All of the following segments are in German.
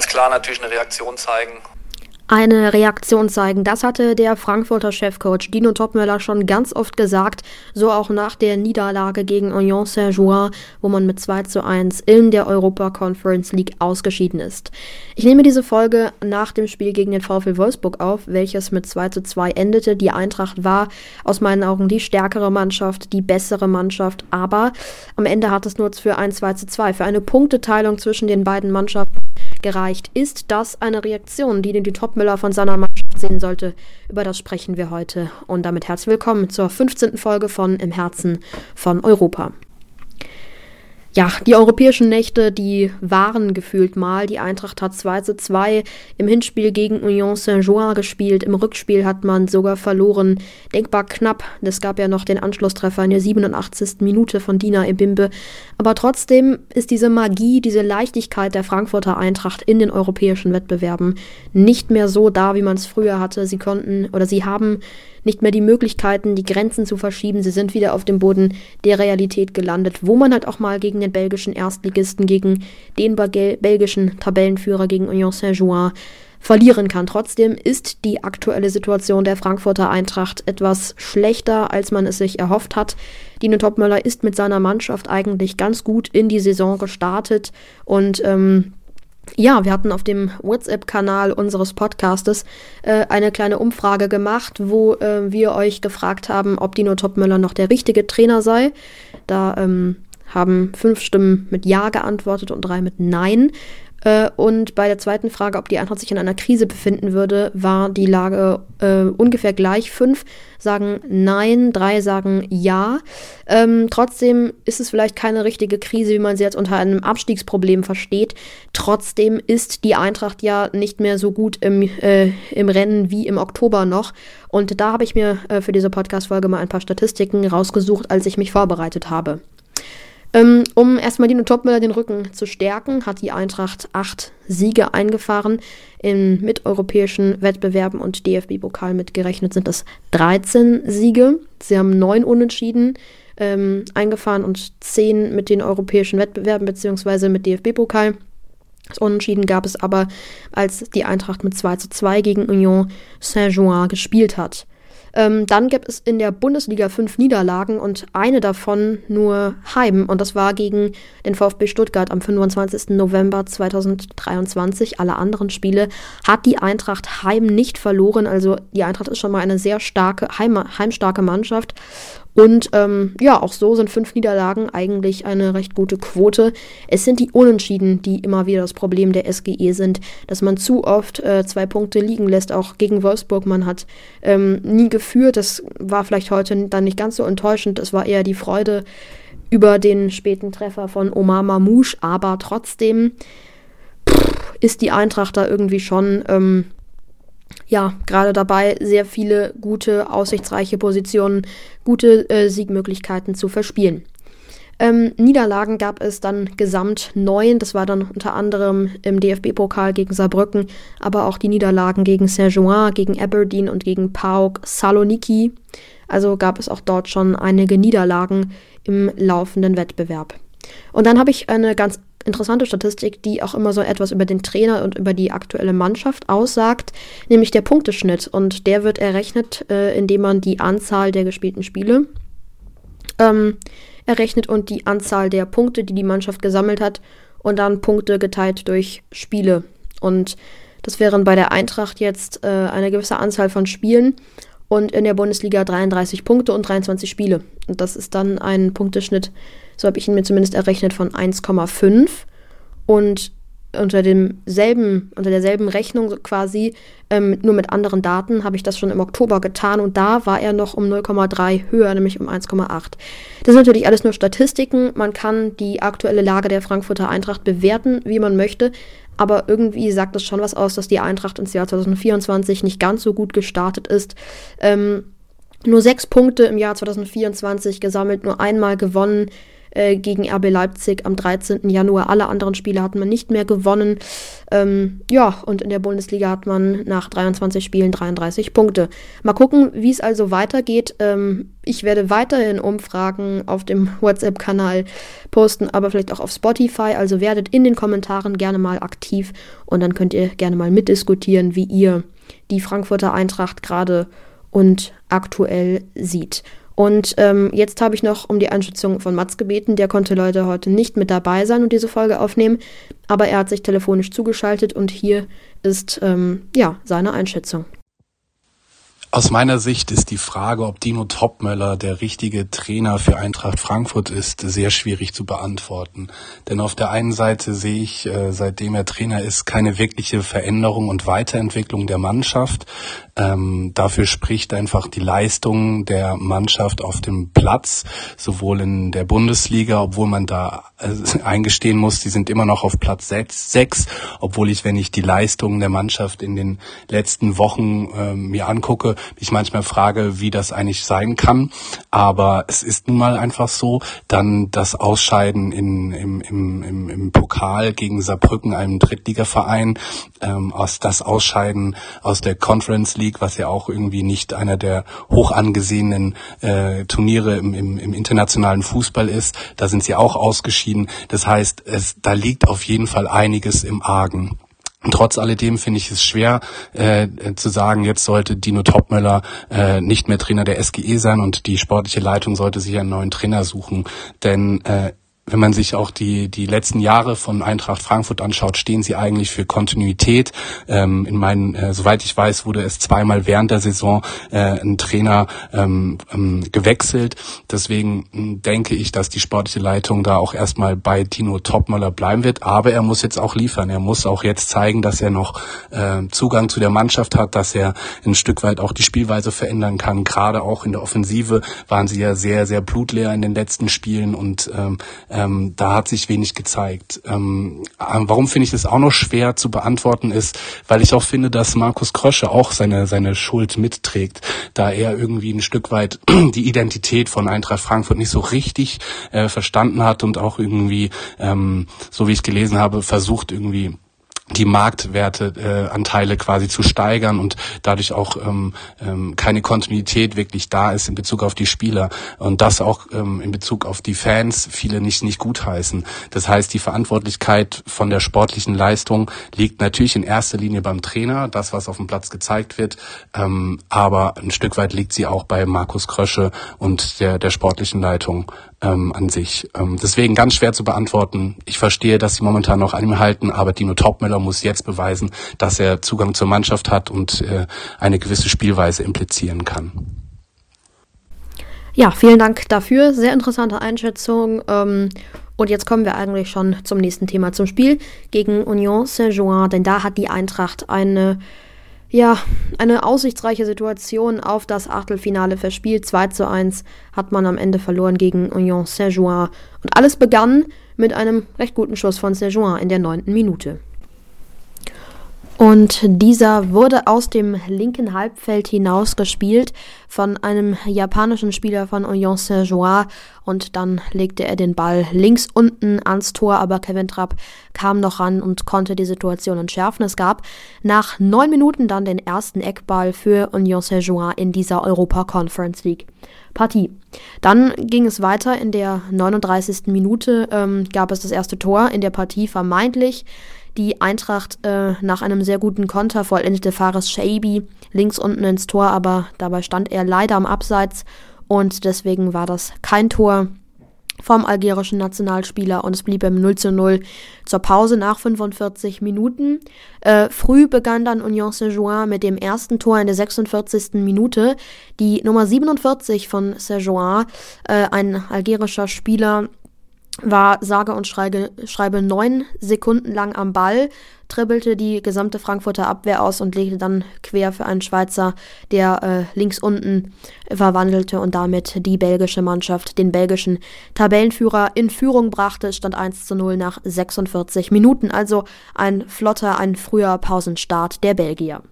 ganz klar natürlich eine Reaktion zeigen eine Reaktion zeigen. Das hatte der Frankfurter Chefcoach Dino Topmöller schon ganz oft gesagt, so auch nach der Niederlage gegen Union Saint-Jouin, wo man mit 2 zu 1 in der Europa Conference League ausgeschieden ist. Ich nehme diese Folge nach dem Spiel gegen den VfL Wolfsburg auf, welches mit 2 zu 2 endete. Die Eintracht war aus meinen Augen die stärkere Mannschaft, die bessere Mannschaft, aber am Ende hat es nur für ein 2 zu 2, für eine Punkteteilung zwischen den beiden Mannschaften gereicht. Ist das eine Reaktion, die die Topmüller von seiner Mannschaft sehen sollte? Über das sprechen wir heute. Und damit herzlich willkommen zur 15. Folge von Im Herzen von Europa. Ja, die europäischen Nächte, die waren gefühlt mal. Die Eintracht hat 2 zu 2 im Hinspiel gegen Union Saint-Jouin gespielt. Im Rückspiel hat man sogar verloren. Denkbar knapp. Es gab ja noch den Anschlusstreffer in der 87. Minute von Dina Ebimbe. Aber trotzdem ist diese Magie, diese Leichtigkeit der Frankfurter Eintracht in den europäischen Wettbewerben nicht mehr so da, wie man es früher hatte. Sie konnten oder sie haben nicht mehr die Möglichkeiten, die Grenzen zu verschieben. Sie sind wieder auf dem Boden der Realität gelandet, wo man halt auch mal gegen den belgischen Erstligisten, gegen den belgischen Tabellenführer, gegen Union Saint-Jouin verlieren kann. Trotzdem ist die aktuelle Situation der Frankfurter Eintracht etwas schlechter, als man es sich erhofft hat. Dino Topmöller ist mit seiner Mannschaft eigentlich ganz gut in die Saison gestartet und ähm, ja, wir hatten auf dem WhatsApp-Kanal unseres Podcastes äh, eine kleine Umfrage gemacht, wo äh, wir euch gefragt haben, ob Dino Topmöller noch der richtige Trainer sei. Da ähm, haben fünf Stimmen mit Ja geantwortet und drei mit Nein. Äh, und bei der zweiten Frage, ob die Eintracht sich in einer Krise befinden würde, war die Lage äh, ungefähr gleich. Fünf sagen Nein, drei sagen Ja. Ähm, trotzdem ist es vielleicht keine richtige Krise, wie man sie jetzt unter einem Abstiegsproblem versteht. Trotzdem ist die Eintracht ja nicht mehr so gut im, äh, im Rennen wie im Oktober noch. Und da habe ich mir äh, für diese Podcast-Folge mal ein paar Statistiken rausgesucht, als ich mich vorbereitet habe. Ähm, um erstmal Dino Topmüller den Rücken zu stärken, hat die Eintracht acht Siege eingefahren. In miteuropäischen Wettbewerben und DFB-Pokal mitgerechnet sind das 13 Siege. Sie haben neun Unentschieden ähm, eingefahren und zehn mit den europäischen Wettbewerben beziehungsweise mit DFB-Pokal. Das Unentschieden gab es aber, als die Eintracht mit 2 zu 2 gegen Union Saint-Jouin gespielt hat. Ähm, dann gibt es in der Bundesliga fünf Niederlagen und eine davon nur heim. Und das war gegen den VfB Stuttgart am 25. November 2023. Alle anderen Spiele hat die Eintracht heim nicht verloren. Also die Eintracht ist schon mal eine sehr starke, heim, heimstarke Mannschaft. Und ähm, ja, auch so sind fünf Niederlagen eigentlich eine recht gute Quote. Es sind die Unentschieden, die immer wieder das Problem der SGE sind, dass man zu oft äh, zwei Punkte liegen lässt, auch gegen Wolfsburg. Man hat ähm, nie geführt. Das war vielleicht heute dann nicht ganz so enttäuschend. Es war eher die Freude über den späten Treffer von Omar Mamouche, aber trotzdem pff, ist die Eintracht da irgendwie schon. Ähm, ja, gerade dabei, sehr viele gute, aussichtsreiche Positionen, gute äh, Siegmöglichkeiten zu verspielen. Ähm, Niederlagen gab es dann gesamt neun. Das war dann unter anderem im DFB-Pokal gegen Saarbrücken, aber auch die Niederlagen gegen Saint-Jouin, gegen Aberdeen und gegen PAOK Saloniki. Also gab es auch dort schon einige Niederlagen im laufenden Wettbewerb. Und dann habe ich eine ganz interessante Statistik, die auch immer so etwas über den Trainer und über die aktuelle Mannschaft aussagt, nämlich der Punkteschnitt. Und der wird errechnet, äh, indem man die Anzahl der gespielten Spiele ähm, errechnet und die Anzahl der Punkte, die die Mannschaft gesammelt hat, und dann Punkte geteilt durch Spiele. Und das wären bei der Eintracht jetzt äh, eine gewisse Anzahl von Spielen und in der Bundesliga 33 Punkte und 23 Spiele. Und das ist dann ein Punkteschnitt so habe ich ihn mir zumindest errechnet von 1,5. Und unter demselben, unter derselben Rechnung quasi, ähm, nur mit anderen Daten, habe ich das schon im Oktober getan und da war er noch um 0,3 höher, nämlich um 1,8. Das sind natürlich alles nur Statistiken. Man kann die aktuelle Lage der Frankfurter Eintracht bewerten, wie man möchte, aber irgendwie sagt es schon was aus, dass die Eintracht ins Jahr 2024 nicht ganz so gut gestartet ist. Ähm, nur sechs Punkte im Jahr 2024 gesammelt, nur einmal gewonnen äh, gegen RB Leipzig am 13. Januar. Alle anderen Spiele hat man nicht mehr gewonnen. Ähm, ja, und in der Bundesliga hat man nach 23 Spielen 33 Punkte. Mal gucken, wie es also weitergeht. Ähm, ich werde weiterhin Umfragen auf dem WhatsApp-Kanal posten, aber vielleicht auch auf Spotify. Also werdet in den Kommentaren gerne mal aktiv und dann könnt ihr gerne mal mitdiskutieren, wie ihr die Frankfurter Eintracht gerade und aktuell sieht. Und ähm, jetzt habe ich noch um die Einschätzung von Mats gebeten. Der konnte leider heute nicht mit dabei sein und diese Folge aufnehmen, aber er hat sich telefonisch zugeschaltet und hier ist ähm, ja seine Einschätzung. Aus meiner Sicht ist die Frage, ob Dino Topmöller der richtige Trainer für Eintracht Frankfurt ist, sehr schwierig zu beantworten. Denn auf der einen Seite sehe ich, äh, seitdem er Trainer ist, keine wirkliche Veränderung und Weiterentwicklung der Mannschaft. Ähm, dafür spricht einfach die Leistung der Mannschaft auf dem Platz, sowohl in der Bundesliga, obwohl man da äh, eingestehen muss, die sind immer noch auf Platz sechs, obwohl ich, wenn ich die Leistung der Mannschaft in den letzten Wochen äh, mir angucke, mich manchmal frage, wie das eigentlich sein kann. Aber es ist nun mal einfach so, dann das Ausscheiden in, im, im, im, im Pokal gegen Saarbrücken, einem Drittligaverein, ähm, aus das Ausscheiden aus der Conference League, was ja auch irgendwie nicht einer der hoch angesehenen äh, Turniere im, im, im internationalen Fußball ist. Da sind sie auch ausgeschieden. Das heißt, es, da liegt auf jeden Fall einiges im Argen. Trotz alledem finde ich es schwer äh, zu sagen, jetzt sollte Dino Topmöller äh, nicht mehr Trainer der SGE sein und die sportliche Leitung sollte sich einen neuen Trainer suchen. Denn äh, wenn man sich auch die, die letzten Jahre von Eintracht Frankfurt anschaut, stehen sie eigentlich für Kontinuität. Ähm, in meinen, äh, soweit ich weiß, wurde es zweimal während der Saison äh, ein Trainer ähm, ähm, gewechselt. Deswegen hm, denke ich, dass die sportliche Leitung da auch erstmal bei Tino Topmöller bleiben wird. Aber er muss jetzt auch liefern. Er muss auch jetzt zeigen, dass er noch äh, Zugang zu der Mannschaft hat, dass er ein Stück weit auch die Spielweise verändern kann. Gerade auch in der Offensive waren sie ja sehr, sehr blutleer in den letzten Spielen und ähm, ähm, da hat sich wenig gezeigt. Ähm, warum finde ich das auch noch schwer zu beantworten ist, weil ich auch finde, dass Markus Krösche auch seine, seine Schuld mitträgt, da er irgendwie ein Stück weit die Identität von Eintracht Frankfurt nicht so richtig äh, verstanden hat und auch irgendwie, ähm, so wie ich gelesen habe, versucht irgendwie die Marktwerteanteile äh, quasi zu steigern und dadurch auch ähm, ähm, keine Kontinuität wirklich da ist in Bezug auf die Spieler und das auch ähm, in Bezug auf die Fans viele nicht nicht gutheißen. Das heißt, die Verantwortlichkeit von der sportlichen Leistung liegt natürlich in erster Linie beim Trainer, das was auf dem Platz gezeigt wird, ähm, aber ein Stück weit liegt sie auch bei Markus Krösche und der der sportlichen Leitung ähm, an sich. Ähm, deswegen ganz schwer zu beantworten. Ich verstehe, dass sie momentan noch an ihm halten, aber Dino Topmüller muss jetzt beweisen, dass er Zugang zur Mannschaft hat und äh, eine gewisse Spielweise implizieren kann. Ja, vielen Dank dafür. Sehr interessante Einschätzung. Ähm, und jetzt kommen wir eigentlich schon zum nächsten Thema, zum Spiel gegen Union Saint-Jouin, denn da hat die Eintracht eine ja, eine aussichtsreiche Situation auf das Achtelfinale verspielt. 2 zu 1 hat man am Ende verloren gegen Union Saint-Jouin. Und alles begann mit einem recht guten Schuss von Saint-Jouin in der neunten Minute. Und dieser wurde aus dem linken Halbfeld hinaus gespielt von einem japanischen Spieler von Union Saint-Jouin und dann legte er den Ball links unten ans Tor, aber Kevin Trapp kam noch ran und konnte die Situation entschärfen. Es gab nach neun Minuten dann den ersten Eckball für Union Saint-Jouin in dieser Europa Conference League. Partie. Dann ging es weiter. In der 39. Minute ähm, gab es das erste Tor in der Partie vermeintlich die Eintracht äh, nach einem sehr guten Konter vollendete Fares Shaibi links unten ins Tor, aber dabei stand er leider am Abseits und deswegen war das kein Tor vom algerischen Nationalspieler und es blieb im 0 zu 0 zur Pause nach 45 Minuten. Äh, früh begann dann Union Saint-Jouin mit dem ersten Tor in der 46. Minute. Die Nummer 47 von Saint-Jouin, äh, ein algerischer Spieler, war sage und schreibe, schreibe neun Sekunden lang am Ball, tribbelte die gesamte Frankfurter Abwehr aus und legte dann quer für einen Schweizer, der äh, links unten verwandelte und damit die belgische Mannschaft, den belgischen Tabellenführer in Führung brachte. Stand 1 zu 0 nach 46 Minuten, also ein flotter, ein früher Pausenstart der Belgier.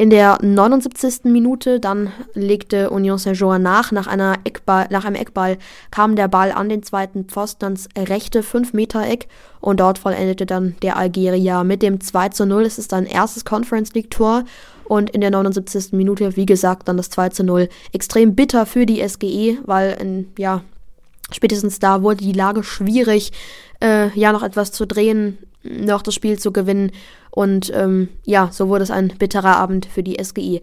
In der 79. Minute dann legte Union Saint-Jean nach. Nach, einer Eckball, nach einem Eckball kam der Ball an den zweiten Pfosten ans rechte 5-Meter-Eck und dort vollendete dann der Algerier mit dem 2 zu 0. Es ist ein erstes Conference League-Tor und in der 79. Minute, wie gesagt, dann das 2 zu 0. Extrem bitter für die SGE, weil in, ja, spätestens da wurde die Lage schwierig, äh, ja, noch etwas zu drehen, noch das Spiel zu gewinnen. Und ähm, ja, so wurde es ein bitterer Abend für die SGI.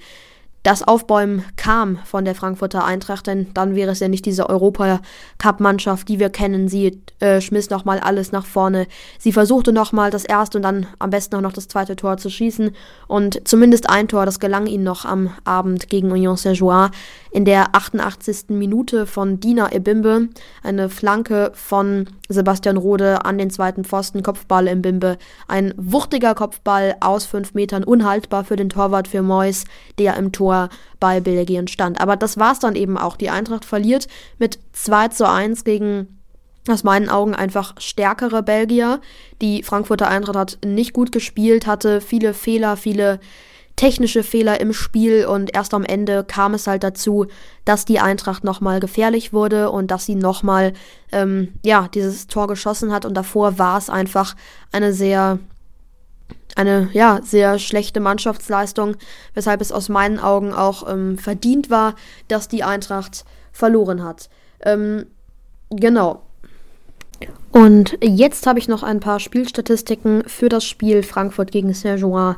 Das Aufbäumen kam von der Frankfurter Eintracht, denn dann wäre es ja nicht diese Europacup-Mannschaft, die wir kennen. Sie äh, schmiss nochmal alles nach vorne. Sie versuchte nochmal das erste und dann am besten auch noch das zweite Tor zu schießen. Und zumindest ein Tor, das gelang ihnen noch am Abend gegen Union Saint-Joie in der 88. Minute von Dina Ebimbe. Eine Flanke von Sebastian Rode an den zweiten Pfosten, Kopfball im Bimbe. Ein wuchtiger Kopfball aus fünf Metern, unhaltbar für den Torwart für Mois, der im Tor bei Belgien stand. Aber das war's dann eben auch. Die Eintracht verliert mit 2 zu 1 gegen aus meinen Augen einfach stärkere Belgier. Die Frankfurter Eintracht hat nicht gut gespielt, hatte viele Fehler, viele technische Fehler im Spiel und erst am Ende kam es halt dazu, dass die Eintracht nochmal gefährlich wurde und dass sie nochmal, ähm, ja, dieses Tor geschossen hat und davor war es einfach eine sehr, eine, ja, sehr schlechte Mannschaftsleistung, weshalb es aus meinen Augen auch ähm, verdient war, dass die Eintracht verloren hat. Ähm, genau. Und jetzt habe ich noch ein paar Spielstatistiken für das Spiel Frankfurt gegen Saint-Germain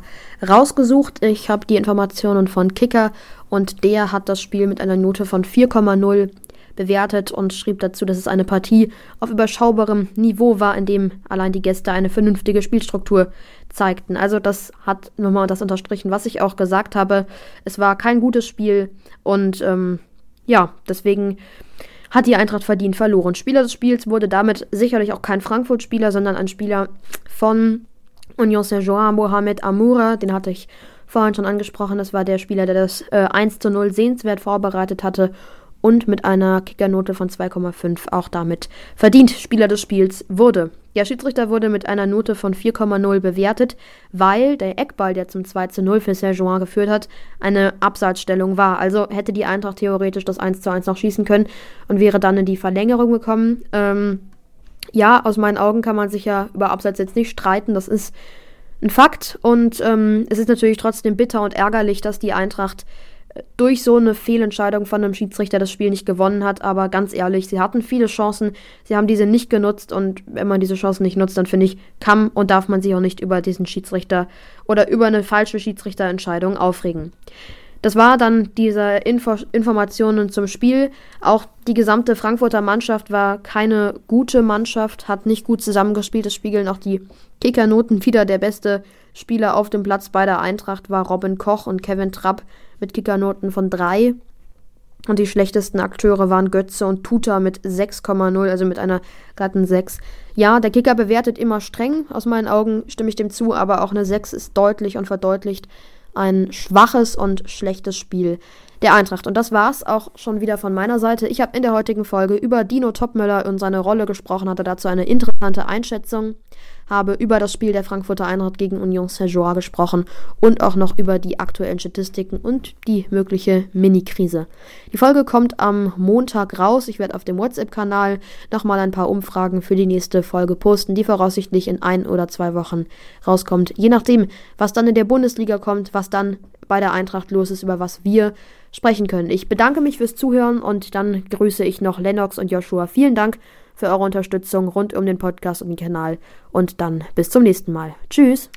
rausgesucht. Ich habe die Informationen von Kicker und der hat das Spiel mit einer Note von 4,0 bewertet und schrieb dazu, dass es eine Partie auf überschaubarem Niveau war, in dem allein die Gäste eine vernünftige Spielstruktur zeigten. Also das hat nochmal das unterstrichen, was ich auch gesagt habe. Es war kein gutes Spiel und ähm, ja, deswegen hat die Eintracht verdient verloren. Spieler des Spiels wurde damit sicherlich auch kein Frankfurt-Spieler, sondern ein Spieler von Union Saint-Jean, Mohamed Amoura, den hatte ich vorhin schon angesprochen. Das war der Spieler, der das äh, 1 zu 0 sehenswert vorbereitet hatte und mit einer Kickernote von 2,5 auch damit verdient Spieler des Spiels wurde. Der Schiedsrichter wurde mit einer Note von 4,0 bewertet, weil der Eckball, der zum 2 zu 0 für Saint-Jean geführt hat, eine Abseitsstellung war. Also hätte die Eintracht theoretisch das 1 zu 1 noch schießen können und wäre dann in die Verlängerung gekommen. Ähm, ja, aus meinen Augen kann man sich ja über Abseits jetzt nicht streiten. Das ist ein Fakt und ähm, es ist natürlich trotzdem bitter und ärgerlich, dass die Eintracht durch so eine Fehlentscheidung von einem Schiedsrichter das Spiel nicht gewonnen hat. Aber ganz ehrlich, sie hatten viele Chancen, sie haben diese nicht genutzt und wenn man diese Chancen nicht nutzt, dann finde ich, kann und darf man sich auch nicht über diesen Schiedsrichter oder über eine falsche Schiedsrichterentscheidung aufregen. Das war dann diese Info Informationen zum Spiel. Auch die gesamte Frankfurter Mannschaft war keine gute Mannschaft, hat nicht gut zusammengespielt. Das spiegeln auch die Kickernoten wieder. Der beste Spieler auf dem Platz bei der Eintracht war Robin Koch und Kevin Trapp mit Kickernoten von 3. Und die schlechtesten Akteure waren Götze und Tuta mit 6,0, also mit einer glatten 6. Ja, der Kicker bewertet immer streng, aus meinen Augen stimme ich dem zu, aber auch eine 6 ist deutlich und verdeutlicht ein schwaches und schlechtes Spiel der Eintracht. Und das war's auch schon wieder von meiner Seite. Ich habe in der heutigen Folge über Dino Topmöller und seine Rolle gesprochen, hatte dazu eine interessante Einschätzung habe über das Spiel der Frankfurter Eintracht gegen Union Saint-Jean gesprochen und auch noch über die aktuellen Statistiken und die mögliche Mini-Krise. Die Folge kommt am Montag raus. Ich werde auf dem WhatsApp-Kanal nochmal ein paar Umfragen für die nächste Folge posten, die voraussichtlich in ein oder zwei Wochen rauskommt. Je nachdem, was dann in der Bundesliga kommt, was dann bei der Eintracht los ist, über was wir sprechen können. Ich bedanke mich fürs Zuhören und dann grüße ich noch Lennox und Joshua. Vielen Dank für eure Unterstützung rund um den Podcast und den Kanal und dann bis zum nächsten Mal. Tschüss!